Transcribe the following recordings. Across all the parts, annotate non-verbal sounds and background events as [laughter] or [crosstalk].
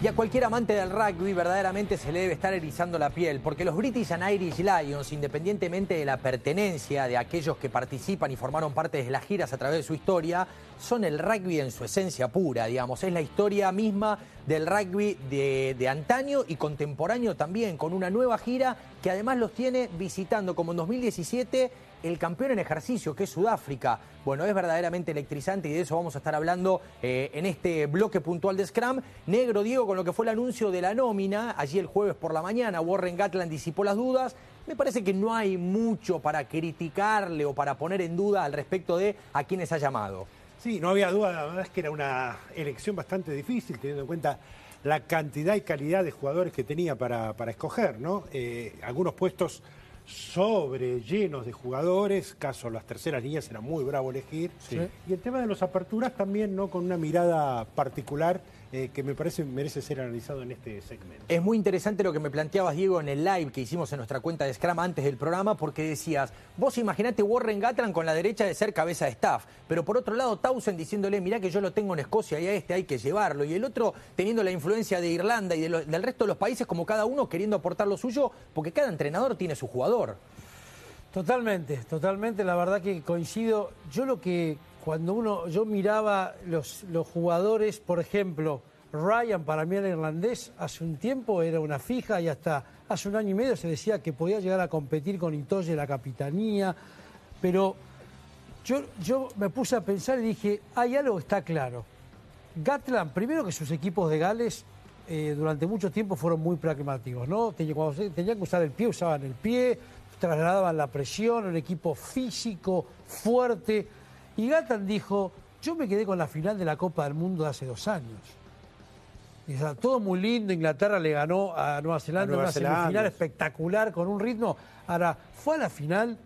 Y a cualquier amante del rugby verdaderamente se le debe estar erizando la piel, porque los British and Irish Lions, independientemente de la pertenencia de aquellos que participan y formaron parte de las giras a través de su historia, son el rugby en su esencia pura, digamos. Es la historia misma del rugby de, antaño y contemporáneo también, con una nueva gira que además los tiene visitando, como en 2017, el campeón en ejercicio, que es Sudáfrica. Bueno, es verdaderamente electrizante y de eso vamos a estar hablando eh, en este bloque puntual de Scrum. Negro, Diego, con lo que fue el anuncio de la nómina, allí el jueves por la mañana, Warren Gatland disipó las dudas. Me parece que no hay mucho para criticarle o para poner en duda al respecto de a quienes ha llamado. Sí, no había duda, la verdad es que era una elección bastante difícil, teniendo en cuenta la cantidad y calidad de jugadores que tenía para, para escoger, ¿no? Eh, algunos puestos sobre llenos de jugadores, caso las terceras líneas era muy bravo elegir. Y el tema de las aperturas también, ¿no? Con una mirada particular eh, que me parece merece ser analizado en este segmento. Es muy interesante lo que me planteabas, Diego, en el live que hicimos en nuestra cuenta de Scrum antes del programa, porque decías, vos imaginate Warren Gatland con la derecha de ser cabeza de staff, pero por otro lado Townsend diciéndole, mirá que yo lo tengo en Escocia y a este hay que llevarlo, y el otro teniendo la influencia de Irlanda y del resto de los países como cada uno queriendo aportar lo suyo, porque cada entrenador tiene su jugador. Totalmente, totalmente, la verdad que coincido. Yo lo que cuando uno, yo miraba los, jugadores, por ejemplo, Ryan para mí era irlandés, hace un tiempo era una fija y hasta hace un año y medio se decía que podía llegar a competir con Itoye la capitanía, pero yo, yo me puse a pensar y dije, hay algo que está claro. Gatland, primero que sus equipos de Gales eh, durante mucho tiempo fueron muy pragmáticos, ¿no? Cuando tenían que usar el pie, usaban el pie, trasladaban la presión, un equipo físico, fuerte. Y Gatland dijo, yo me quedé con la final de la Copa del Mundo de hace dos años. Y, todo muy lindo, Inglaterra le ganó a Nueva Zelanda en una semifinal espectacular, con un ritmo. Ahora, fue a la final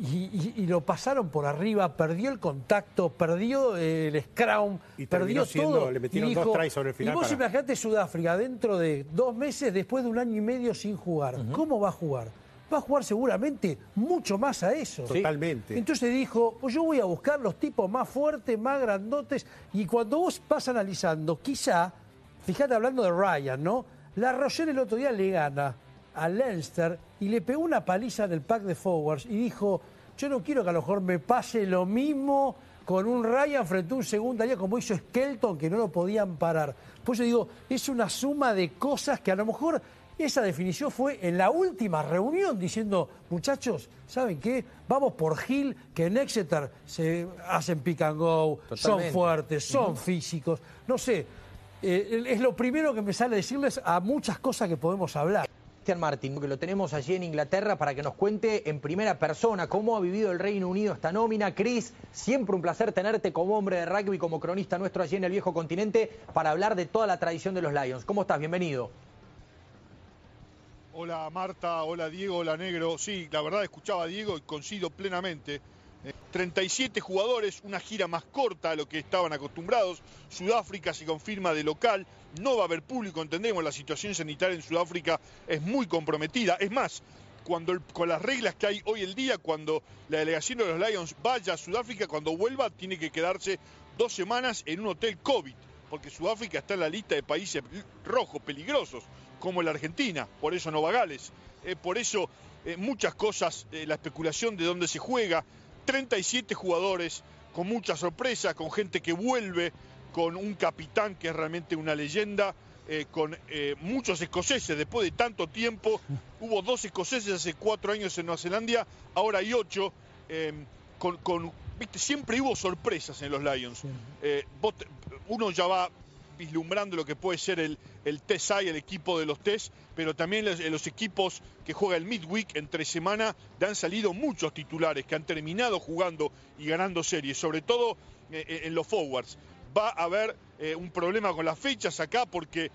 y, lo pasaron por arriba, perdió el contacto, perdió el scrum, perdió todo. Le metieron dos tries sobre el final. Y vos imaginate Sudáfrica dentro de dos meses, después de un año y medio sin jugar. ¿Cómo va a jugar? Va a jugar seguramente mucho más a eso. Totalmente. Entonces dijo, pues yo voy a buscar los tipos más fuertes, más grandotes, y cuando vos vas analizando, quizá, fíjate hablando de Ryan, ¿no? La Rochelle el otro día le gana a Leinster y le pegó una paliza del pack de forwards y dijo, yo no quiero que a lo mejor me pase lo mismo con un Ryan frente a un segundo día como hizo Skelton, que no lo podían parar. Pues yo digo, es una suma de cosas que a lo mejor esa definición fue en la última reunión diciendo, muchachos, ¿saben qué? Vamos por Gil, que en Exeter se hacen pick and go, son fuertes, son físicos. No sé, eh, es lo primero que me sale decirles a muchas cosas que podemos hablar. Cristian Martin, que lo tenemos allí en Inglaterra para que nos cuente en primera persona cómo ha vivido el Reino Unido esta nómina. Cris, siempre un placer tenerte como hombre de rugby, como cronista nuestro allí en el viejo continente, para hablar de toda la tradición de los Lions. ¿Cómo estás? Bienvenido. Hola Marta, hola Diego, hola Negro. Sí, la verdad escuchaba a Diego y coincido plenamente. 37 eh, jugadores, una gira más corta a lo que estaban acostumbrados. Sudáfrica se confirma de local, no va a haber público, entendemos, la situación sanitaria en Sudáfrica es muy comprometida. Es más, cuando con las reglas que hay hoy el día, cuando la delegación de los Lions vaya a Sudáfrica, cuando vuelva tiene que quedarse dos semanas en un hotel COVID, porque Sudáfrica está en la lista de países rojos, peligrosos como la Argentina, por eso no Gales. Eh, por eso eh, muchas cosas, eh, la especulación de dónde se juega, 37 jugadores con muchas sorpresas, con gente que vuelve, con un capitán que es realmente una leyenda, con muchos escoceses, después de tanto tiempo, [laughs] hubo dos escoceses hace cuatro años en Nueva Zelanda, ahora hay ocho, con, ¿viste? siempre hubo sorpresas en los Lions. uno ya va vislumbrando lo que puede ser el, el TESAI, el equipo de los TES, pero también los, los equipos que juega el midweek entre semana, han salido muchos titulares que han terminado jugando y ganando series, sobre todo eh, eh, en los forwards. Va a haber eh, un problema con las fechas acá porque,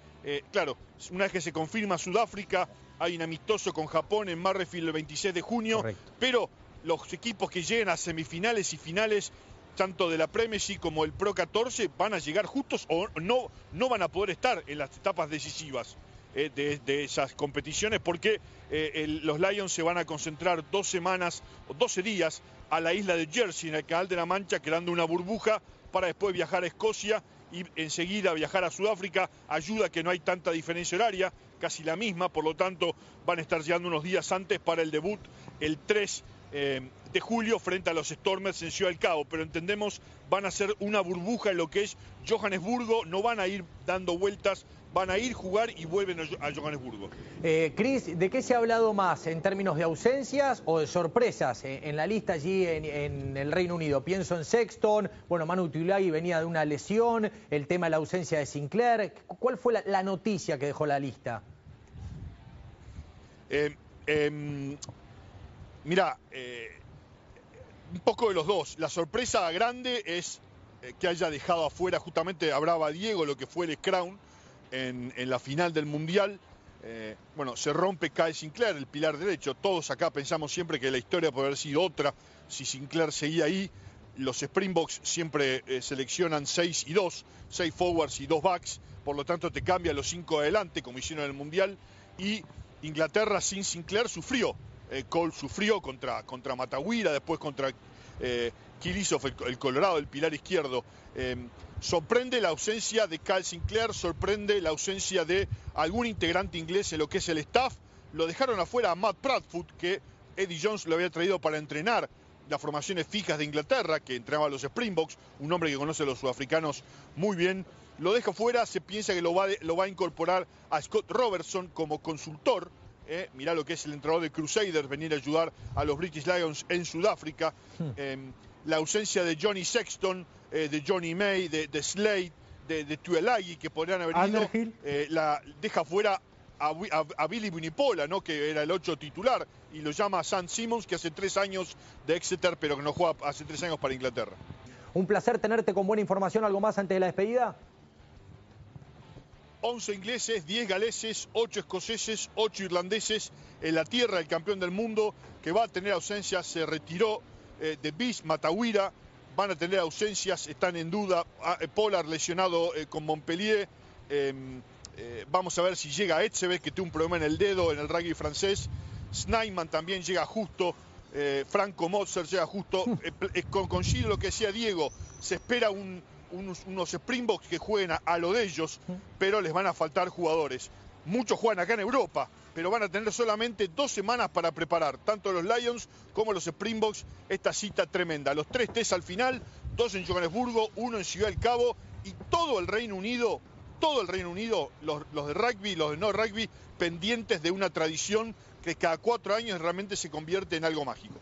claro, una vez que se confirma Sudáfrica, hay un amistoso con Japón en Marrefield el 26 de junio, pero los equipos que lleguen a semifinales y finales tanto de la Premiership como el Pro 14 van a llegar justos o no, no van a poder estar en las etapas decisivas eh, de, esas competiciones porque eh, los Lions se van a concentrar dos semanas o 12 días a la isla de Jersey en el Canal de la Mancha creando una burbuja para después viajar a Escocia y enseguida viajar a Sudáfrica. Ayuda que no hay tanta diferencia horaria, casi la misma, por lo tanto van a estar llegando unos días antes para el debut el 3 eh, de julio frente a los Stormers en Ciudad del Cabo, pero entendemos van a ser una burbuja en lo que es Johannesburgo, no van a ir dando vueltas, van a ir jugar y vuelven a Johannesburgo. Eh, Cris, ¿de qué se ha hablado más en términos de ausencias o de sorpresas eh, en, la lista allí en, el Reino Unido? Pienso en Sexton, bueno, Manu Tulagi venía de una lesión, el tema de la ausencia de Sinclair. ¿Cuál fue la, noticia que dejó la lista? Eh, em, Mira, eh, un poco de los dos. La sorpresa grande es eh, que haya dejado afuera, justamente hablaba Diego, lo que fue el Crown en, la final del Mundial. Eh, bueno, se rompe Kyle Sinclair, el pilar derecho. Todos acá pensamos siempre que la historia puede haber sido otra si Sinclair seguía ahí. Los Springboks siempre seleccionan 6 y 2, 6 forwards y 2 backs, por lo tanto te cambia los 5 adelante, como hicieron en el Mundial. Y Inglaterra sin Sinclair sufrió eh, Cole sufrió contra, contra Matagüira, después contra eh, el, Colorado, el pilar izquierdo. Eh, sorprende la ausencia de Cal Sinclair, sorprende la ausencia de algún integrante inglés en lo que es el staff. Lo dejaron afuera a Matt Bradford, que Eddie Jones lo había traído para entrenar las formaciones fijas de Inglaterra, que entrenaba a los Springboks, un hombre que conoce a los sudafricanos muy bien. Lo deja fuera, se piensa que lo va, lo va a incorporar a Scott Robertson como consultor eh, mirá lo que es el entrenador de Crusaders, venir a ayudar a los British Lions en Sudáfrica. Hmm. Em, la ausencia de Johnny Sexton, eh, de Johnny May, de, Slade, de, de Tuelagi, que podrían haber ido, eh, la deja fuera a, Billy Bunipola, ¿no? que era el 8 titular, y lo llama Sam Simmons, que hace tres años de Exeter, pero que no juega hace tres años para Inglaterra. Un placer tenerte con buena información. ¿Algo más antes de la despedida? 11 ingleses, 10 galeses, 8 escoceses, 8 irlandeses. En la tierra del campeón del mundo que va a tener ausencias, se retiró eh, de Bis, Matawira, van a tener ausencias, están en duda, ah, eh, Polar lesionado eh, con Montpellier, em, vamos a ver si llega Etzebeth que tiene un problema en el dedo en el rugby francés, Snyman también llega justo, Franco Mozart llega justo, con, con lo que decía Diego, se espera un, unos, Springboks que jueguen a, lo de ellos, pero les van a faltar jugadores. Muchos juegan acá en Europa, pero van a tener solamente dos semanas para preparar, tanto los Lions como los Springboks, esta cita tremenda. Los tres test al final, dos en Johannesburgo, uno en Ciudad del Cabo y todo el Reino Unido, todo el Reino Unido, los, los de rugby, los de no rugby, pendientes de una tradición que cada cuatro años realmente se convierte en algo mágico.